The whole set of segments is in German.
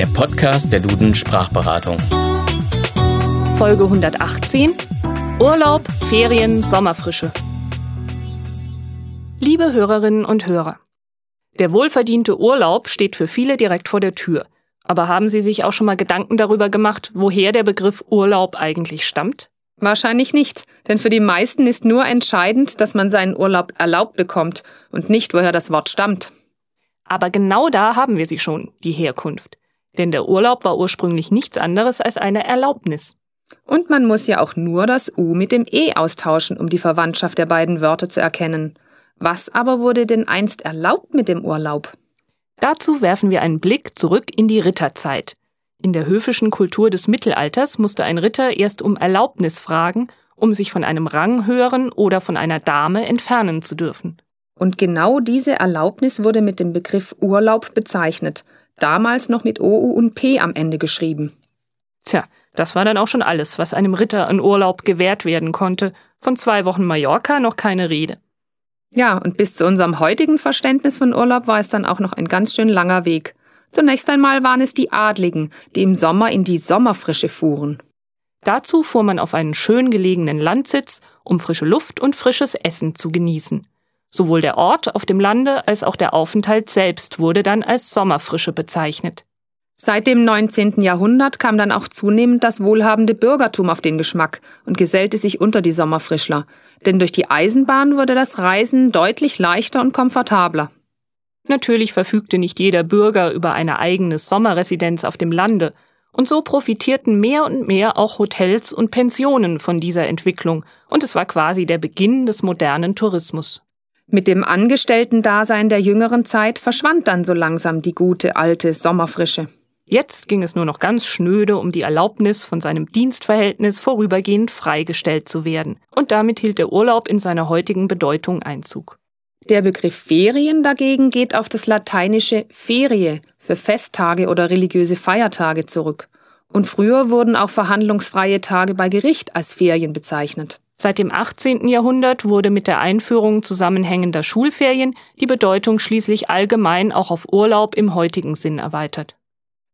der Podcast der Duden Sprachberatung. Folge 118 Urlaub, Ferien, Sommerfrische. Liebe Hörerinnen und Hörer, der wohlverdiente Urlaub steht für viele direkt vor der Tür. Aber haben Sie sich auch schon mal Gedanken darüber gemacht, woher der Begriff Urlaub eigentlich stammt? Wahrscheinlich nicht, denn für die meisten ist nur entscheidend, dass man seinen Urlaub erlaubt bekommt und nicht, woher das Wort stammt. Aber genau da haben wir sie schon, die Herkunft. Denn der Urlaub war ursprünglich nichts anderes als eine Erlaubnis. Und man muss ja auch nur das U mit dem E austauschen, um die Verwandtschaft der beiden Wörter zu erkennen. Was aber wurde denn einst erlaubt mit dem Urlaub? Dazu werfen wir einen Blick zurück in die Ritterzeit. In der höfischen Kultur des Mittelalters musste ein Ritter erst um Erlaubnis fragen, um sich von einem Ranghöheren oder von einer Dame entfernen zu dürfen. Und genau diese Erlaubnis wurde mit dem Begriff Urlaub bezeichnet, damals noch mit OU und P am Ende geschrieben. Tja, das war dann auch schon alles, was einem Ritter an Urlaub gewährt werden konnte. Von zwei Wochen Mallorca noch keine Rede. Ja, und bis zu unserem heutigen Verständnis von Urlaub war es dann auch noch ein ganz schön langer Weg. Zunächst einmal waren es die Adligen, die im Sommer in die Sommerfrische fuhren. Dazu fuhr man auf einen schön gelegenen Landsitz, um frische Luft und frisches Essen zu genießen. Sowohl der Ort auf dem Lande als auch der Aufenthalt selbst wurde dann als Sommerfrische bezeichnet. Seit dem 19. Jahrhundert kam dann auch zunehmend das wohlhabende Bürgertum auf den Geschmack und gesellte sich unter die Sommerfrischler, denn durch die Eisenbahn wurde das Reisen deutlich leichter und komfortabler. Natürlich verfügte nicht jeder Bürger über eine eigene Sommerresidenz auf dem Lande, und so profitierten mehr und mehr auch Hotels und Pensionen von dieser Entwicklung, und es war quasi der Beginn des modernen Tourismus. Mit dem Angestellten-Dasein der jüngeren Zeit verschwand dann so langsam die gute alte Sommerfrische. Jetzt ging es nur noch ganz schnöde um die Erlaubnis, von seinem Dienstverhältnis vorübergehend freigestellt zu werden. Und damit hielt der Urlaub in seiner heutigen Bedeutung Einzug. Der Begriff Ferien dagegen geht auf das lateinische Ferie für Festtage oder religiöse Feiertage zurück. Und früher wurden auch verhandlungsfreie Tage bei Gericht als Ferien bezeichnet. Seit dem 18. Jahrhundert wurde mit der Einführung zusammenhängender Schulferien die Bedeutung schließlich allgemein auch auf Urlaub im heutigen Sinn erweitert.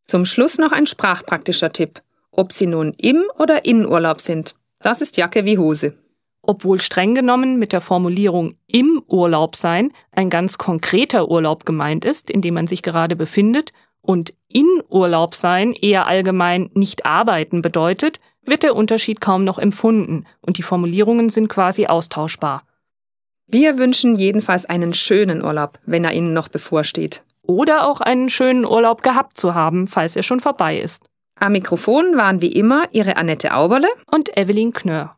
Zum Schluss noch ein sprachpraktischer Tipp. Ob Sie nun im oder in Urlaub sind, das ist Jacke wie Hose. Obwohl streng genommen mit der Formulierung im Urlaub sein ein ganz konkreter Urlaub gemeint ist, in dem man sich gerade befindet, und in Urlaub sein eher allgemein nicht arbeiten bedeutet, wird der Unterschied kaum noch empfunden und die Formulierungen sind quasi austauschbar. Wir wünschen jedenfalls einen schönen Urlaub, wenn er Ihnen noch bevorsteht. Oder auch einen schönen Urlaub gehabt zu haben, falls er schon vorbei ist. Am Mikrofon waren wie immer Ihre Annette Auberle und Evelyn Knörr.